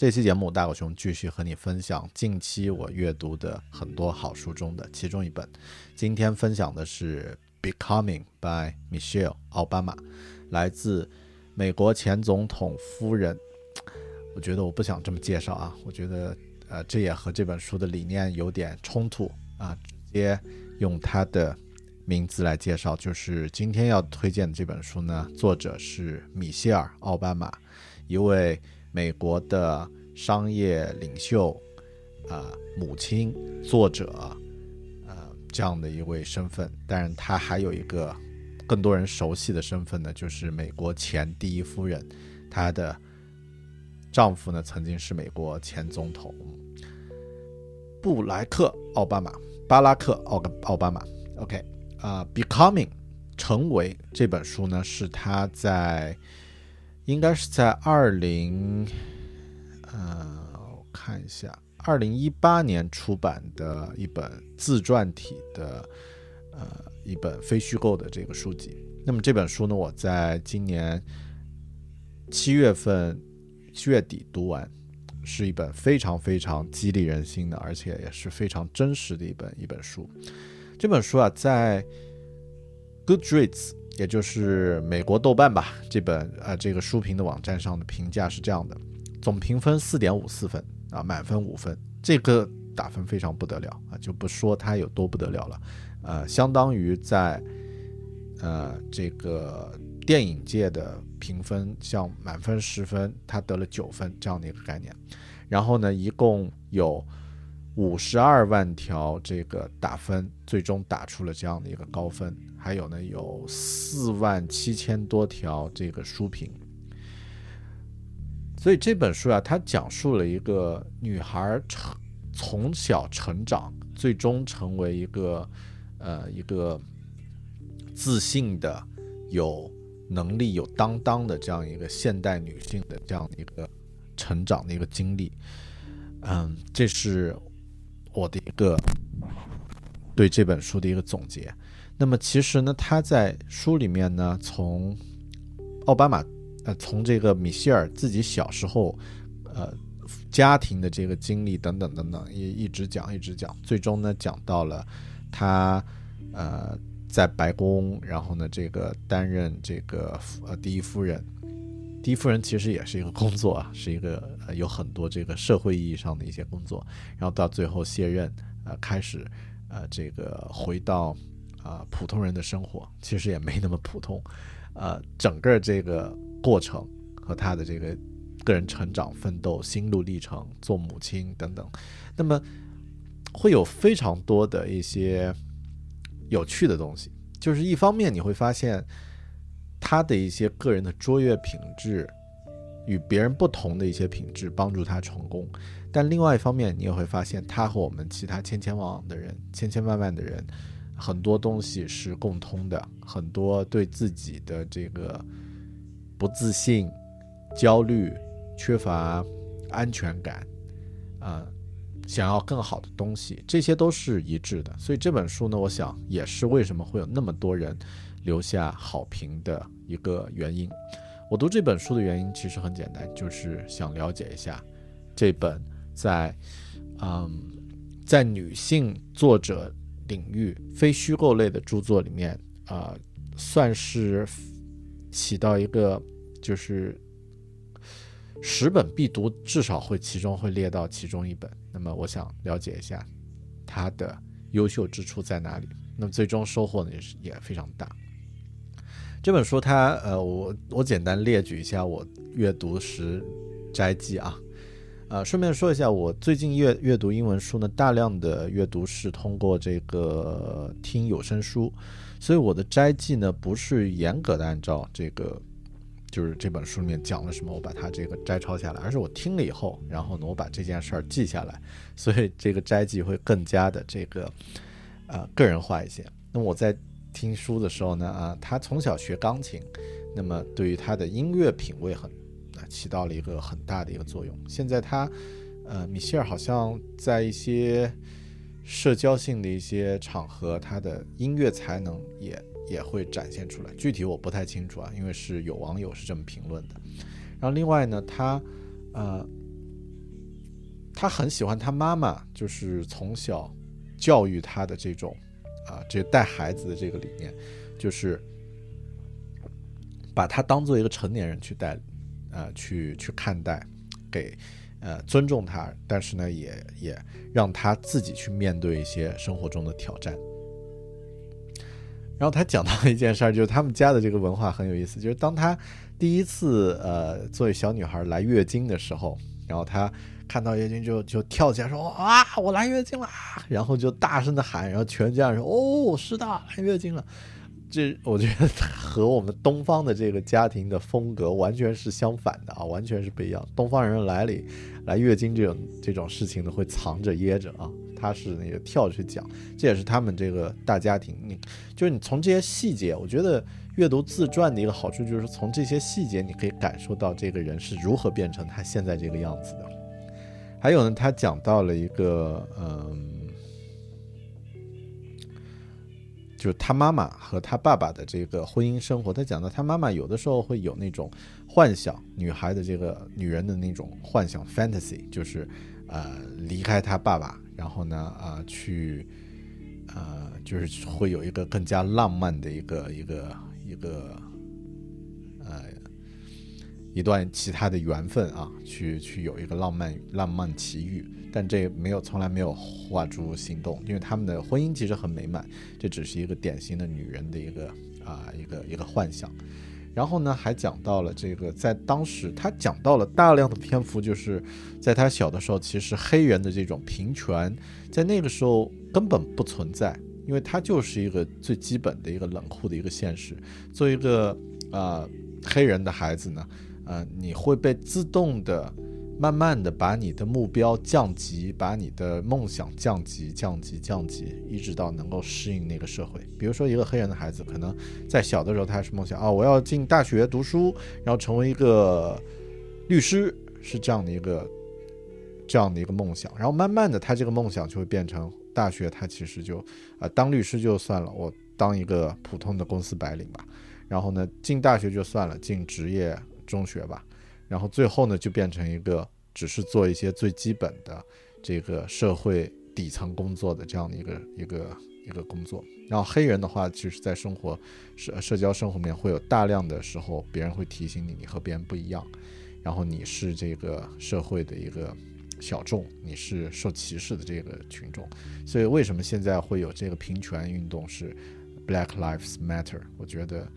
这期节目，大狗熊继续和你分享近期我阅读的很多好书中的其中一本。今天分享的是《Becoming》by Michelle 奥巴马，来自美国前总统夫人。我觉得我不想这么介绍啊，我觉得呃，这也和这本书的理念有点冲突啊。直接用他的名字来介绍，就是今天要推荐的这本书呢，作者是米歇尔奥巴马，一位。美国的商业领袖，啊，母亲，作者，呃，这样的一位身份，但是她还有一个更多人熟悉的身份呢，就是美国前第一夫人，她的丈夫呢曾经是美国前总统布莱克奥巴马，巴拉克奥奥巴马。OK，啊，Becoming，成为这本书呢是他在。应该是在二零，呃，我看一下，二零一八年出版的一本自传体的，呃，一本非虚构的这个书籍。那么这本书呢，我在今年七月份七月底读完，是一本非常非常激励人心的，而且也是非常真实的一本一本书。这本书啊，在 Goodreads。也就是美国豆瓣吧，这本呃这个书评的网站上的评价是这样的，总评分四点五四分啊，满分五分，这个打分非常不得了啊，就不说它有多不得了了，呃，相当于在呃这个电影界的评分，像满分十分，它得了九分这样的一个概念，然后呢，一共有五十二万条这个打分，最终打出了这样的一个高分。还有呢，有四万七千多条这个书评，所以这本书啊，它讲述了一个女孩成从小成长，最终成为一个呃一个自信的、有能力、有担当的这样一个现代女性的这样的一个成长的一个经历。嗯，这是我的一个对这本书的一个总结。那么其实呢，他在书里面呢，从奥巴马，呃，从这个米歇尔自己小时候，呃，家庭的这个经历等等等等，也一直讲一直讲，最终呢讲到了他，呃，在白宫，然后呢这个担任这个呃第一夫人，第一夫人其实也是一个工作啊，是一个呃有很多这个社会意义上的一些工作，然后到最后卸任，呃，开始呃这个回到。啊，普通人的生活其实也没那么普通，呃，整个这个过程和他的这个个人成长、奋斗、心路历程、做母亲等等，那么会有非常多的一些有趣的东西。就是一方面你会发现他的一些个人的卓越品质与别人不同的一些品质帮助他成功，但另外一方面你也会发现他和我们其他千千万万的人、千千万万的人。很多东西是共通的，很多对自己的这个不自信、焦虑、缺乏安全感，啊，想要更好的东西，这些都是一致的。所以这本书呢，我想也是为什么会有那么多人留下好评的一个原因。我读这本书的原因其实很简单，就是想了解一下这本在嗯在女性作者。领域非虚构类的著作里面啊，算是起到一个就是十本必读，至少会其中会列到其中一本。那么我想了解一下它的优秀之处在哪里。那么最终收获呢也是也非常大。这本书它呃，我我简单列举一下我阅读时摘记啊。呃，顺便说一下，我最近阅阅读英文书呢，大量的阅读是通过这个听有声书，所以我的摘记呢不是严格的按照这个，就是这本书里面讲了什么，我把它这个摘抄下来，而是我听了以后，然后呢我把这件事儿记下来，所以这个摘记会更加的这个呃个人化一些。那我在听书的时候呢，啊，他从小学钢琴，那么对于他的音乐品味很啊。起到了一个很大的一个作用。现在他，呃，米歇尔好像在一些社交性的一些场合，他的音乐才能也也会展现出来。具体我不太清楚啊，因为是有网友是这么评论的。然后另外呢，他，呃，他很喜欢他妈妈，就是从小教育他的这种，啊，这带孩子的这个理念，就是把他当做一个成年人去带。呃，去去看待，给，呃，尊重他，但是呢，也也让他自己去面对一些生活中的挑战。然后他讲到一件事儿，就是他们家的这个文化很有意思，就是当他第一次呃作为小女孩来月经的时候，然后他看到月经就就跳起来说啊，我来月经了，然后就大声的喊，然后全家人说哦，是的，来月经了。这我觉得和我们东方的这个家庭的风格完全是相反的啊，完全是不一样。东方人来里来月经这种这种事情呢，会藏着掖着啊，他是那个跳着去讲，这也是他们这个大家庭。你就是你从这些细节，我觉得阅读自传的一个好处就是从这些细节，你可以感受到这个人是如何变成他现在这个样子的。还有呢，他讲到了一个嗯。就是他妈妈和他爸爸的这个婚姻生活，他讲到他妈妈有的时候会有那种幻想，女孩的这个女人的那种幻想 fantasy，就是呃离开他爸爸，然后呢啊去呃就是会有一个更加浪漫的一个一个一个呃一段其他的缘分啊，去去有一个浪漫浪漫奇遇。但这没有，从来没有化诸行动，因为他们的婚姻其实很美满，这只是一个典型的女人的一个啊一个一个幻想。然后呢，还讲到了这个，在当时他讲到了大量的篇幅，就是在他小的时候，其实黑人的这种平权在那个时候根本不存在，因为他就是一个最基本的一个冷酷的一个现实。作为一个啊黑人的孩子呢，呃，你会被自动的。慢慢的把你的目标降级，把你的梦想降级、降级、降级，一直到能够适应那个社会。比如说，一个黑人的孩子，可能在小的时候他还是梦想啊，我要进大学读书，然后成为一个律师，是这样的一个这样的一个梦想。然后慢慢的，他这个梦想就会变成大学，他其实就啊，当律师就算了，我当一个普通的公司白领吧。然后呢，进大学就算了，进职业中学吧。然后最后呢，就变成一个只是做一些最基本的这个社会底层工作的这样的一个一个一个工作。然后黑人的话，其实，在生活社社交生活里面，会有大量的时候，别人会提醒你，你和别人不一样，然后你是这个社会的一个小众，你是受歧视的这个群众。所以，为什么现在会有这个平权运动是 Black Lives Matter？我觉得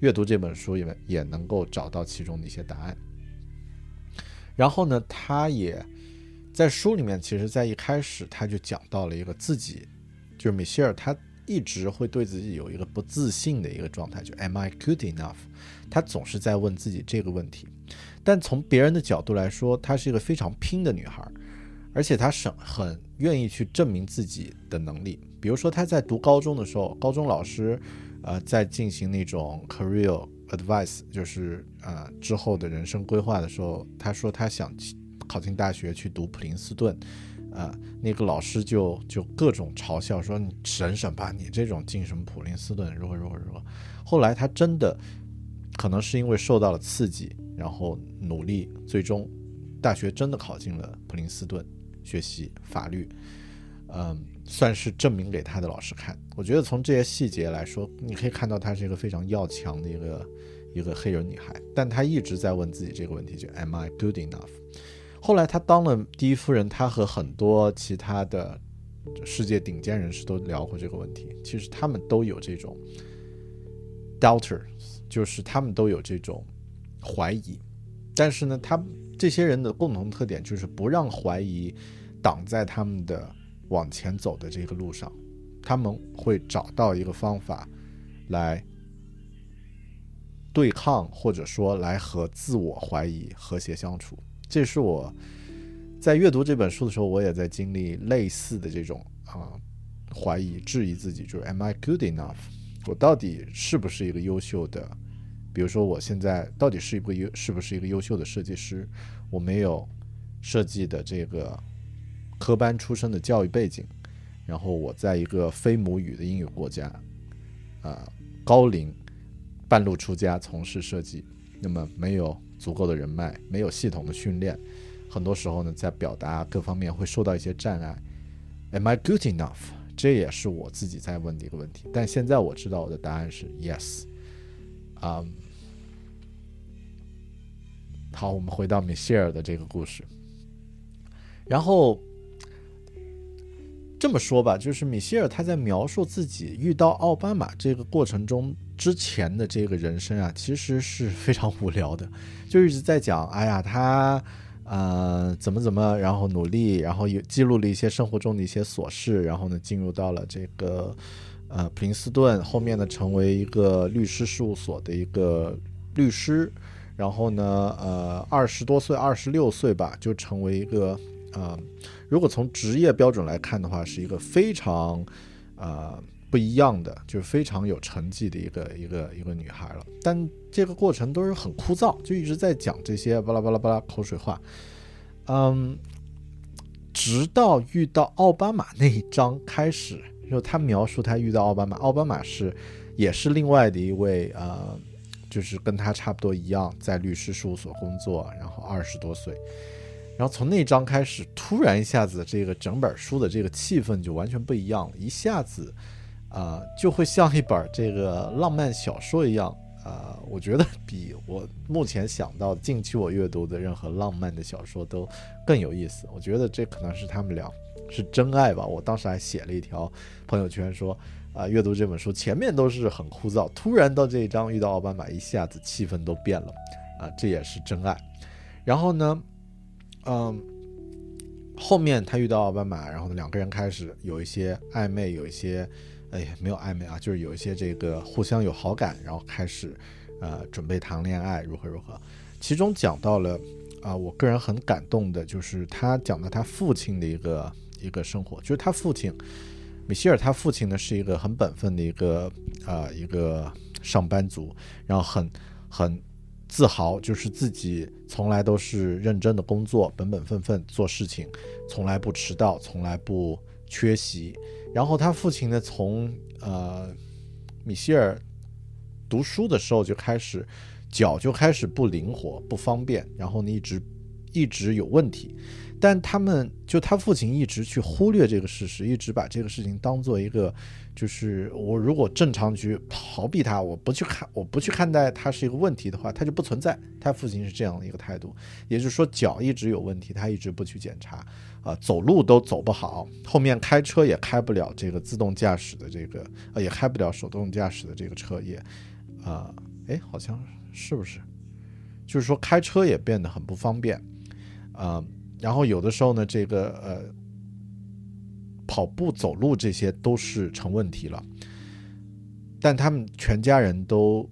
阅读这本书也也能够找到其中的一些答案。然后呢，他也在书里面，其实，在一开始他就讲到了一个自己，就是米歇尔，他一直会对自己有一个不自信的一个状态，就 Am I good enough？他总是在问自己这个问题。但从别人的角度来说，她是一个非常拼的女孩，而且她是很愿意去证明自己的能力。比如说，她在读高中的时候，高中老师，呃，在进行那种 career。advice 就是呃之后的人生规划的时候，他说他想考进大学去读普林斯顿，呃，那个老师就就各种嘲笑说你省省吧，你这种进什么普林斯顿，如何如何如何。后来他真的可能是因为受到了刺激，然后努力，最终大学真的考进了普林斯顿学习法律，嗯。算是证明给他的老师看。我觉得从这些细节来说，你可以看到她是一个非常要强的一个一个黑人女孩，但她一直在问自己这个问题，就 Am I good enough？后来她当了第一夫人，她和很多其他的世界顶尖人士都聊过这个问题。其实他们都有这种 doubters，就是他们都有这种怀疑。但是呢，他这些人的共同特点就是不让怀疑挡在他们的往前走的这个路上，他们会找到一个方法来对抗，或者说来和自我怀疑和谐相处。这是我在阅读这本书的时候，我也在经历类似的这种啊怀疑、质疑自己，就是 Am I good enough？我到底是不是一个优秀的？比如说，我现在到底是一个优是不是一个优秀的设计师？我没有设计的这个科班出身的教育背景，然后我在一个非母语的英语国家，啊，高龄半路出家从事设计，那么没有。足够的人脉，没有系统的训练，很多时候呢，在表达各方面会受到一些障碍。Am I good enough？这也是我自己在问的一个问题。但现在我知道我的答案是 yes。啊，好，我们回到米歇尔的这个故事。然后这么说吧，就是米歇尔他在描述自己遇到奥巴马这个过程中。之前的这个人生啊，其实是非常无聊的，就一直在讲，哎呀，他，呃，怎么怎么，然后努力，然后也记录了一些生活中的一些琐事，然后呢，进入到了这个，呃，普林斯顿，后面呢，成为一个律师事务所的一个律师，然后呢，呃，二十多岁，二十六岁吧，就成为一个，呃，如果从职业标准来看的话，是一个非常，呃。不一样的，就是非常有成绩的一个一个一个女孩了。但这个过程都是很枯燥，就一直在讲这些巴拉巴拉巴拉口水话。嗯，直到遇到奥巴马那一章开始，就他描述他遇到奥巴马，奥巴马是也是另外的一位呃，就是跟他差不多一样，在律师事务所工作，然后二十多岁。然后从那章开始，突然一下子，这个整本书的这个气氛就完全不一样了，一下子。啊，就会像一本这个浪漫小说一样，啊，我觉得比我目前想到近期我阅读的任何浪漫的小说都更有意思。我觉得这可能是他们俩是真爱吧。我当时还写了一条朋友圈说，啊，阅读这本书前面都是很枯燥，突然到这一章遇到奥巴马，一下子气氛都变了，啊，这也是真爱。然后呢，嗯，后面他遇到奥巴马，然后呢两个人开始有一些暧昧，有一些。哎呀，没有暧昧啊，就是有一些这个互相有好感，然后开始，呃，准备谈恋爱，如何如何。其中讲到了啊，我个人很感动的，就是他讲到他父亲的一个一个生活，就是他父亲米歇尔，他父亲呢是一个很本分的一个啊一个上班族，然后很很自豪，就是自己从来都是认真的工作，本本分分做事情，从来不迟到，从来不缺席。然后他父亲呢，从呃米歇尔读书的时候就开始脚就开始不灵活、不方便，然后呢一直一直有问题。但他们就他父亲一直去忽略这个事实，一直把这个事情当做一个，就是我如果正常去逃避它，我不去看，我不去看待它是一个问题的话，它就不存在。他父亲是这样的一个态度，也就是说脚一直有问题，他一直不去检查，啊，走路都走不好，后面开车也开不了这个自动驾驶的这个，呃，也开不了手动驾驶的这个车也，啊，哎，好像是不是？就是说开车也变得很不方便，啊。然后有的时候呢，这个呃，跑步、走路这些都是成问题了。但他们全家人都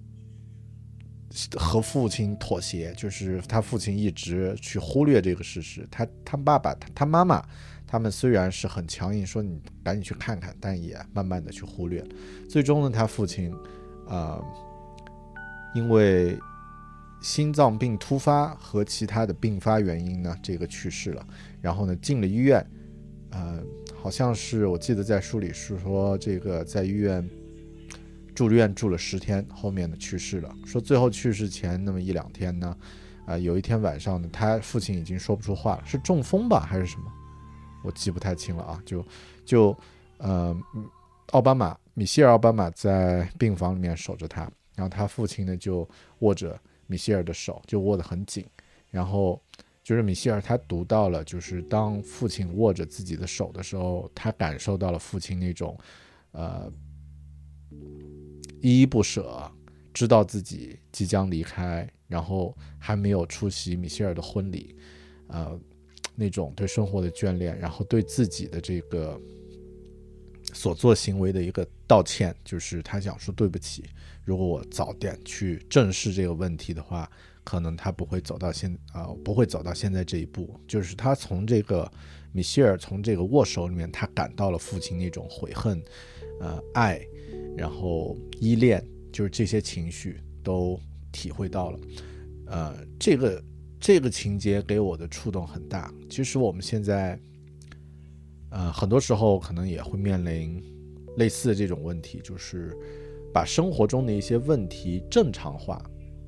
和父亲妥协，就是他父亲一直去忽略这个事实。他他爸爸、他他妈妈，他们虽然是很强硬，说你赶紧去看看，但也慢慢的去忽略。最终呢，他父亲啊，因为。心脏病突发和其他的并发原因呢，这个去世了。然后呢，进了医院，呃，好像是我记得在书里是说，这个在医院住院住了十天，后面呢去世了。说最后去世前那么一两天呢，啊，有一天晚上呢，他父亲已经说不出话了，是中风吧还是什么？我记不太清了啊。就就呃，奥巴马米歇尔奥巴马在病房里面守着他。然后他父亲呢就握着米歇尔的手，就握得很紧，然后就是米歇尔他读到了，就是当父亲握着自己的手的时候，他感受到了父亲那种呃依依不舍，知道自己即将离开，然后还没有出席米歇尔的婚礼，呃。那种对生活的眷恋，然后对自己的这个所做行为的一个道歉，就是他想说对不起。如果我早点去正视这个问题的话，可能他不会走到现啊，不会走到现在这一步。就是他从这个米歇尔从这个握手里面，他感到了父亲那种悔恨、呃爱，然后依恋，就是这些情绪都体会到了。呃，这个。这个情节给我的触动很大。其实我们现在，呃，很多时候可能也会面临类似的这种问题，就是把生活中的一些问题正常化，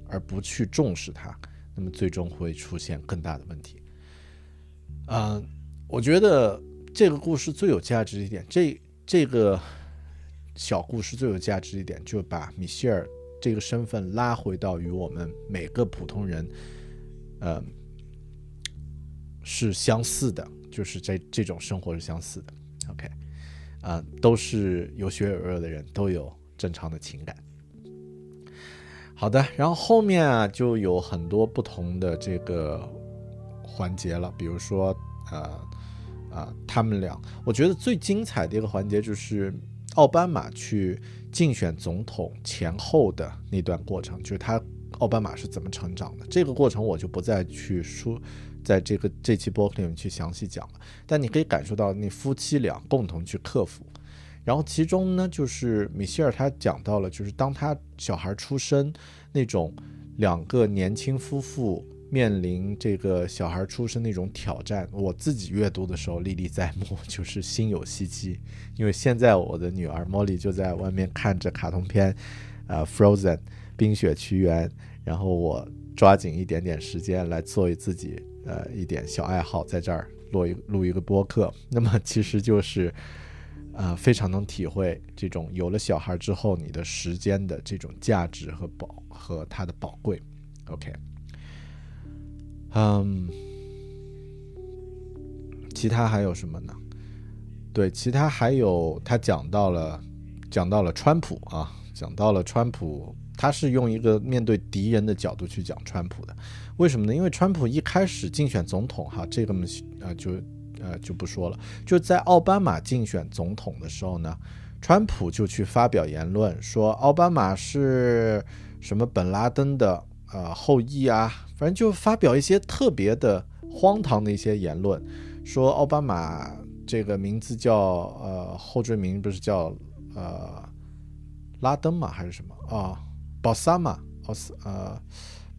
而不去重视它，那么最终会出现更大的问题。嗯，我觉得这个故事最有价值一点，这这个小故事最有价值一点，就把米歇尔这个身份拉回到与我们每个普通人。呃，是相似的，就是这这种生活是相似的。OK，啊，都是有血有肉的人，都有正常的情感。好的，然后后面啊就有很多不同的这个环节了，比如说呃啊，他们俩，我觉得最精彩的一个环节就是奥巴马去竞选总统前后的那段过程，就是他。奥巴马是怎么成长的？这个过程我就不再去说，在这个这期播客里面去详细讲了。但你可以感受到那夫妻俩共同去克服。然后其中呢，就是米歇尔他讲到了，就是当他小孩出生那种两个年轻夫妇面临这个小孩出生那种挑战。我自己阅读的时候历历在目，就是心有戚戚。因为现在我的女儿茉莉就在外面看着卡通片，呃，Frozen。冰雪奇缘，然后我抓紧一点点时间来做自己呃一点小爱好，在这儿录一录一个播客。那么其实就是，呃，非常能体会这种有了小孩之后你的时间的这种价值和宝和它的宝贵。OK，嗯，其他还有什么呢？对，其他还有他讲到了讲到了川普啊，讲到了川普。他是用一个面对敌人的角度去讲川普的，为什么呢？因为川普一开始竞选总统，哈，这个嘛，呃，就呃就不说了。就在奥巴马竞选总统的时候呢，川普就去发表言论，说奥巴马是什么本拉登的呃后裔啊，反正就发表一些特别的荒唐的一些言论，说奥巴马这个名字叫呃后缀名不是叫呃拉登嘛还是什么啊？奥萨马，奥斯呃，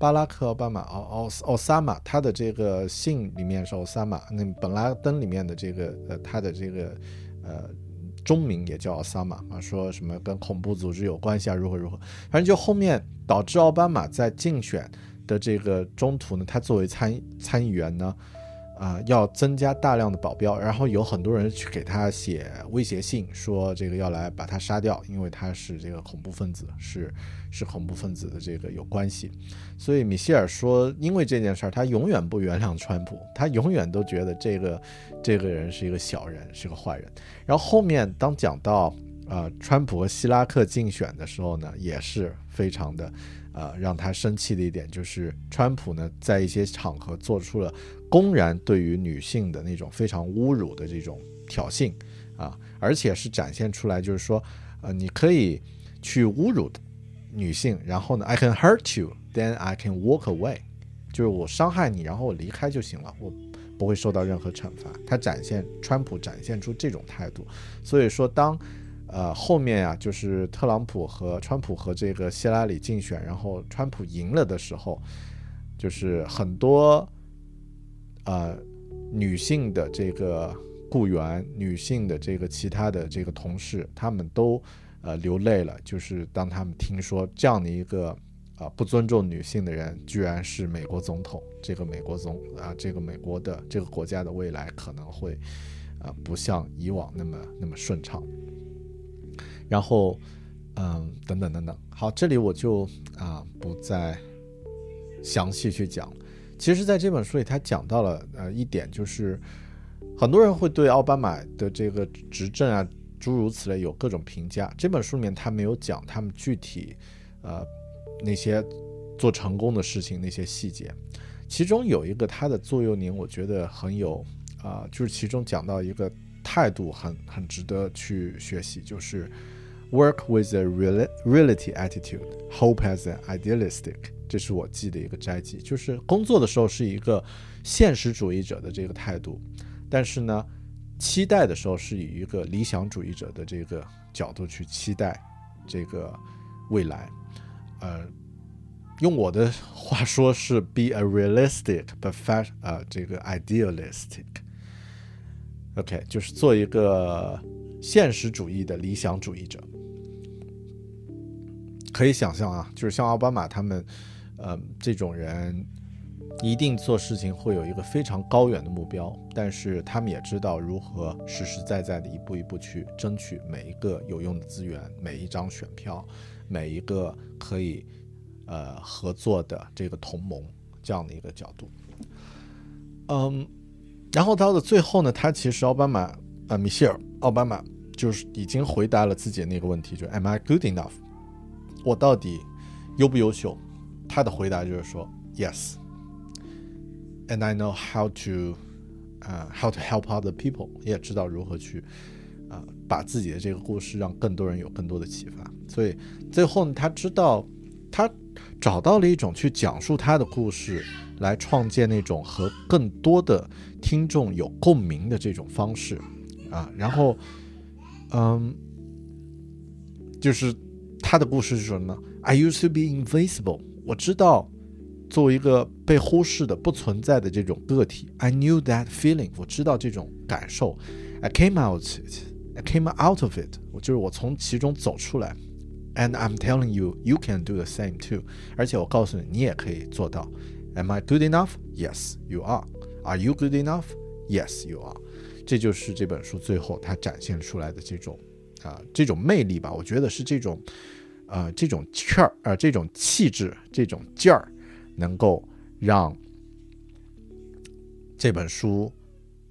巴拉克奥巴马，奥奥奥萨马，他的这个姓里面是奥萨马，那本拉登里面的这个呃，他的这个呃中名也叫奥萨马啊，说什么跟恐怖组织有关系啊，如何如何，反正就后面导致奥巴马在竞选的这个中途呢，他作为参参议员呢。啊，要增加大量的保镖，然后有很多人去给他写威胁信，说这个要来把他杀掉，因为他是这个恐怖分子，是是恐怖分子的这个有关系。所以米歇尔说，因为这件事儿，他永远不原谅川普，他永远都觉得这个这个人是一个小人，是个坏人。然后后面当讲到呃川普和希拉克竞选的时候呢，也是非常的呃让他生气的一点，就是川普呢在一些场合做出了。公然对于女性的那种非常侮辱的这种挑衅啊，而且是展现出来，就是说，呃，你可以去侮辱女性，然后呢，I can hurt you, then I can walk away，就是我伤害你，然后我离开就行了，我不会受到任何惩罚。他展现川普展现出这种态度，所以说当呃后面呀，就是特朗普和川普和这个希拉里竞选，然后川普赢了的时候，就是很多。呃，女性的这个雇员，女性的这个其他的这个同事，他们都呃流泪了。就是当他们听说这样的一个啊不尊重女性的人，居然是美国总统，这个美国总啊，这个美国的这个国家的未来可能会啊不像以往那么那么顺畅。然后。嗯，等等等等。好，这里我就啊不再详细去讲。其实，在这本书里，他讲到了呃一点，就是很多人会对奥巴马的这个执政啊，诸如此类有各种评价。这本书里面他没有讲他们具体呃那些做成功的事情那些细节。其中有一个他的座右铭，我觉得很有啊，就是其中讲到一个态度很很值得去学习，就是 work with a reality attitude, hope as an idealistic。这是我记的一个摘记，就是工作的时候是一个现实主义者的这个态度，但是呢，期待的时候是以一个理想主义者的这个角度去期待这个未来，呃。用我的话说是 be a realistic but fat 呃，这个 idealistic。OK，就是做一个现实主义的理想主义者。可以想象啊，就是像奥巴马他们，呃，这种人一定做事情会有一个非常高远的目标，但是他们也知道如何实实在在的一步一步去争取每一个有用的资源，每一张选票，每一个可以。呃，合作的这个同盟这样的一个角度，嗯，然后到了最后呢，他其实奥巴马，呃，米歇尔奥巴马就是已经回答了自己的那个问题，就是 Am I good enough？我到底优不优秀？他的回答就是说 Yes，and I know how to，呃，how to help other people，也知道如何去，呃，把自己的这个故事让更多人有更多的启发。所以最后呢，他知道他。找到了一种去讲述他的故事，来创建那种和更多的听众有共鸣的这种方式，啊，然后，嗯，就是他的故事是什么呢？I used to be invisible。我知道，作为一个被忽视的、不存在的这种个体，I knew that feeling。我知道这种感受，I came out I came out of it。我就是我从其中走出来。And I'm telling you, you can do the same too. 而且我告诉你，你也可以做到。Am I good enough? Yes, you are. Are you good enough? Yes, you are. 这就是这本书最后它展现出来的这种啊这种魅力吧。我觉得是这种呃这种气儿啊这种气质这种劲儿，能够让这本书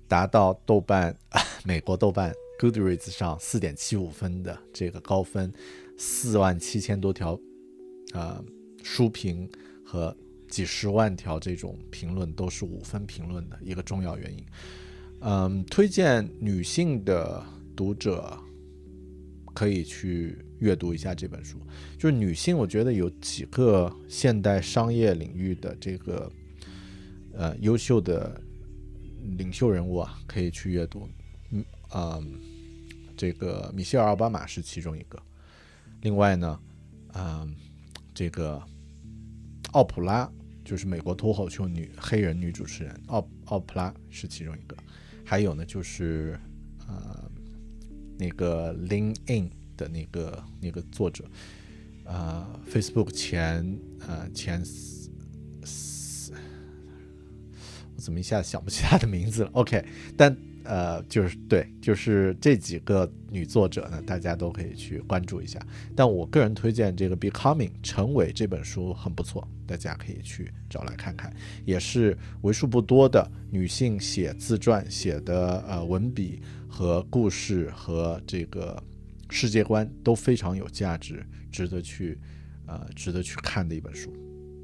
达到豆瓣 美国豆瓣 Goodreads 上四点七五分的这个高分。四万七千多条，呃，书评和几十万条这种评论都是五分评论的一个重要原因。嗯，推荐女性的读者可以去阅读一下这本书。就是女性，我觉得有几个现代商业领域的这个呃优秀的领袖人物啊，可以去阅读。嗯，啊，这个米歇尔·奥巴马是其中一个。另外呢，嗯，这个奥普拉就是美国脱口秀女黑人女主持人，奥奥普拉是其中一个，还有呢就是呃那个 Lean In 的那个那个作者，呃，Facebook 前呃前我怎么一下子想不起他的名字了？OK，但。呃，就是对，就是这几个女作者呢，大家都可以去关注一下。但我个人推荐这个《Becoming》成为这本书很不错，大家可以去找来看看。也是为数不多的女性写自传写的呃文笔和故事和这个世界观都非常有价值，值得去呃值得去看的一本书。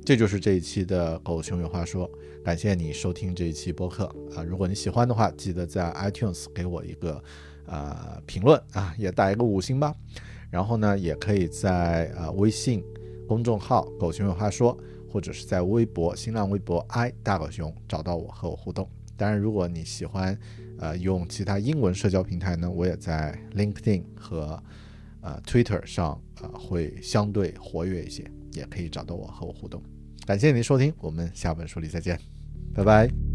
这就是这一期的狗熊有话说，感谢你收听这一期播客啊！如果你喜欢的话，记得在 iTunes 给我一个呃评论啊，也打一个五星吧。然后呢，也可以在呃微信公众号“狗熊有话说”或者是在微博、新浪微博 “i 大狗熊”找到我和我互动。当然，如果你喜欢呃用其他英文社交平台呢，我也在 LinkedIn 和呃 Twitter 上呃会相对活跃一些，也可以找到我和我互动。感谢您收听，我们下本书里再见，拜拜。